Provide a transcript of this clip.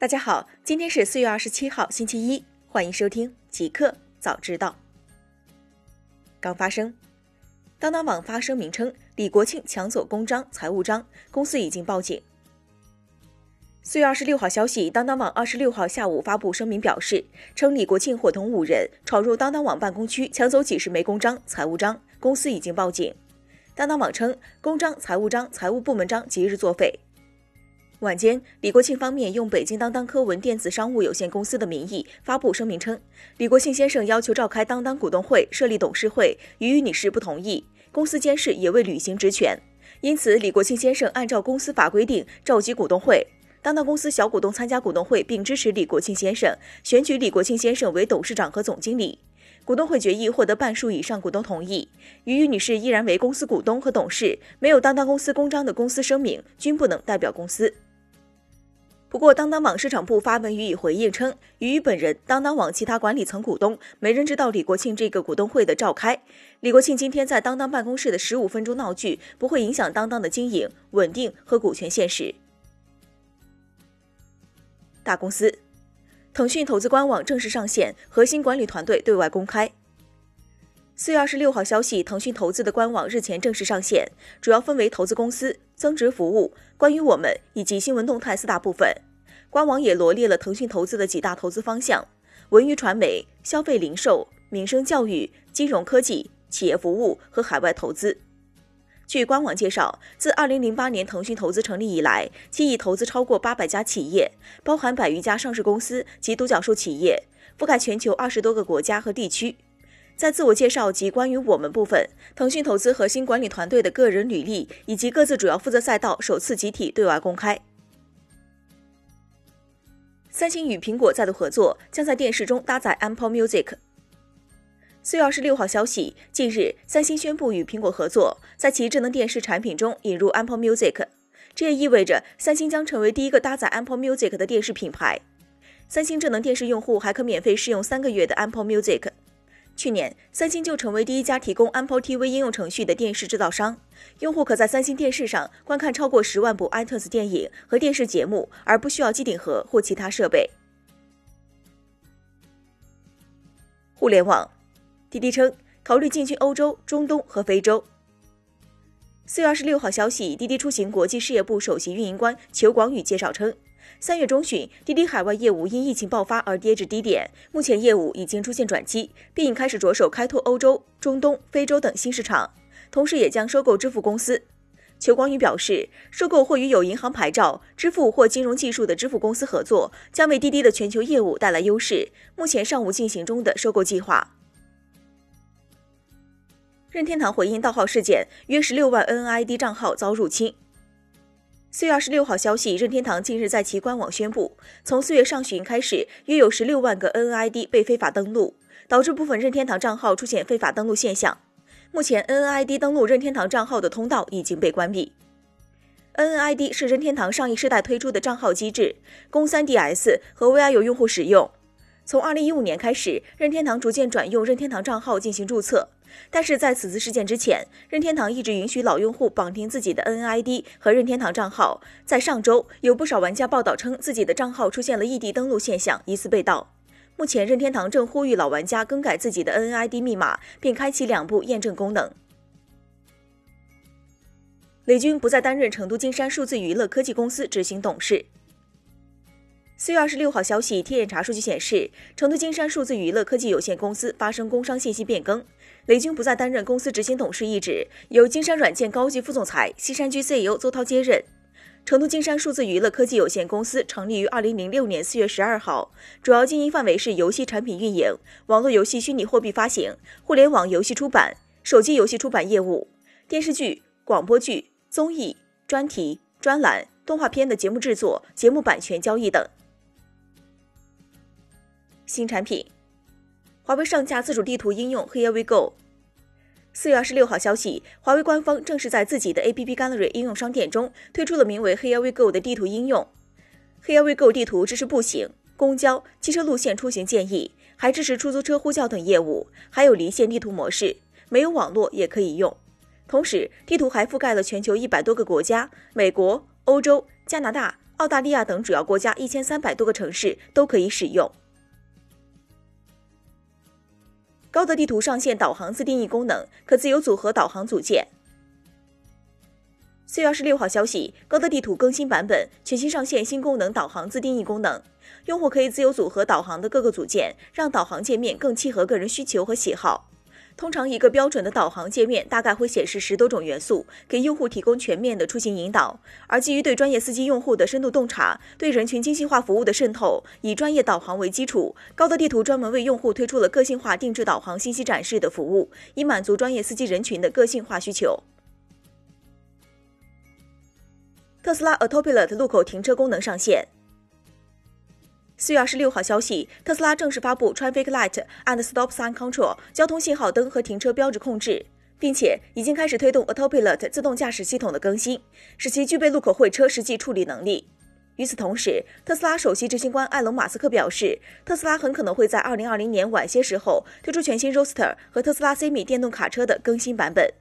大家好，今天是四月二十七号，星期一，欢迎收听极客早知道。刚发生，当当网发声明称李国庆抢走公章、财务章，公司已经报警。四月二十六号消息，当当网二十六号下午发布声明表示，称李国庆伙同五人闯入当当网办公区，抢走几十枚公章、财务章，公司已经报警。当当网称，公章、财务章、财务部门章即日作废。晚间，李国庆方面用北京当当科文电子商务有限公司的名义发布声明称，李国庆先生要求召开当当股东会、设立董事会，俞渝女士不同意，公司监事也未履行职权，因此李国庆先生按照公司法规定召集股东会，当当公司小股东参加股东会并支持李国庆先生选举李国庆先生为董事长和总经理，股东会决议获得半数以上股东同意，俞渝女士依然为公司股东和董事，没有当当公司公章的公司声明均不能代表公司。不过，当当网市场部发文予以回应称，俞渝本人、当当网其他管理层股东没人知道李国庆这个股东会的召开。李国庆今天在当当办公室的十五分钟闹剧，不会影响当当的经营稳定和股权现实。大公司，腾讯投资官网正式上线，核心管理团队对外公开。四月二十六号消息，腾讯投资的官网日前正式上线，主要分为投资公司、增值服务、关于我们以及新闻动态四大部分。官网也罗列了腾讯投资的几大投资方向：文娱传媒、消费零售、民生教育、金融科技、企业服务和海外投资。据官网介绍，自二零零八年腾讯投资成立以来，其已投资超过八百家企业，包含百余家上市公司及独角兽企业，覆盖全球二十多个国家和地区。在自我介绍及关于我们部分，腾讯投资核心管理团队的个人履历以及各自主要负责赛道首次集体对外公开。三星与苹果再度合作，将在电视中搭载 Apple Music。四月二十六号消息，近日三星宣布与苹果合作，在其智能电视产品中引入 Apple Music，这也意味着三星将成为第一个搭载 Apple Music 的电视品牌。三星智能电视用户还可免费试用三个月的 Apple Music。去年，三星就成为第一家提供 Apple TV 应用程序的电视制造商。用户可在三星电视上观看超过十万部 iTunes 电影和电视节目，而不需要机顶盒或其他设备。互联网，滴滴称考虑进军欧洲、中东和非洲。四月二十六号消息，滴滴出行国际事业部首席运营官裘广宇介绍称。三月中旬，滴滴海外业务因疫情爆发而跌至低点，目前业务已经出现转机，并开始着手开拓欧洲、中东、非洲等新市场，同时也将收购支付公司。裘光宇表示，收购或与有银行牌照、支付或金融技术的支付公司合作，将为滴滴的全球业务带来优势。目前尚无进行中的收购计划。任天堂回应盗号事件，约十六万 NID 账号遭入侵。四月二十六号消息，任天堂近日在其官网宣布，从四月上旬开始，约有十六万个 NID 被非法登录，导致部分任天堂账号出现非法登录现象。目前，NID 登录任天堂账号的通道已经被关闭。NID 是任天堂上一世代推出的账号机制，供 3DS 和 VI 有用户使用。从二零一五年开始，任天堂逐渐转用任天堂账号进行注册。但是在此次事件之前，任天堂一直允许老用户绑定自己的 NID 和任天堂账号。在上周，有不少玩家报道称自己的账号出现了异地登录现象，疑似被盗。目前，任天堂正呼吁老玩家更改自己的 NID 密码，并开启两步验证功能。雷军不再担任成都金山数字娱乐科技公司执行董事。四月二十六号消息，天眼查数据显示，成都金山数字娱乐科技有限公司发生工商信息变更，雷军不再担任公司执行董事一职，由金山软件高级副总裁、西山居 CEO 邹涛接任。成都金山数字娱乐科技有限公司成立于二零零六年四月十二号，主要经营范围是游戏产品运营、网络游戏虚拟货币发行、互联网游戏出版、手机游戏出版业务、电视剧、广播剧、综艺、专题、专栏、动画片的节目制作、节目版权交易等。新产品，华为上架自主地图应用 Here We Go。四月二十六号消息，华为官方正式在自己的 App Gallery 应用商店中推出了名为 Here We Go 的地图应用。Here We Go 地图支持步行、公交、汽车路线出行建议，还支持出租车呼叫等业务，还有离线地图模式，没有网络也可以用。同时，地图还覆盖了全球一百多个国家，美国、欧洲、加拿大。澳大利亚等主要国家一千三百多个城市都可以使用。高德地图上线导航自定义功能，可自由组合导航组件。四月二十六号消息，高德地图更新版本全新上线新功能——导航自定义功能。用户可以自由组合导航的各个组件，让导航界面更契合个人需求和喜好。通常，一个标准的导航界面大概会显示十多种元素，给用户提供全面的出行引导。而基于对专业司机用户的深度洞察，对人群精细化服务的渗透，以专业导航为基础，高德地图专门为用户推出了个性化定制导航信息展示的服务，以满足专业司机人群的个性化需求。特斯拉 Autopilot 路口停车功能上线。四月二十六号消息，特斯拉正式发布 Traffic Light and Stop Sign Control 交通信号灯和停车标志控制，并且已经开始推动 Autopilot 自动驾驶系统的更新，使其具备路口会车实际处理能力。与此同时，特斯拉首席执行官埃隆·马斯克表示，特斯拉很可能会在二零二零年晚些时候推出全新 Roadster 和特斯拉 Semi 电动卡车的更新版本。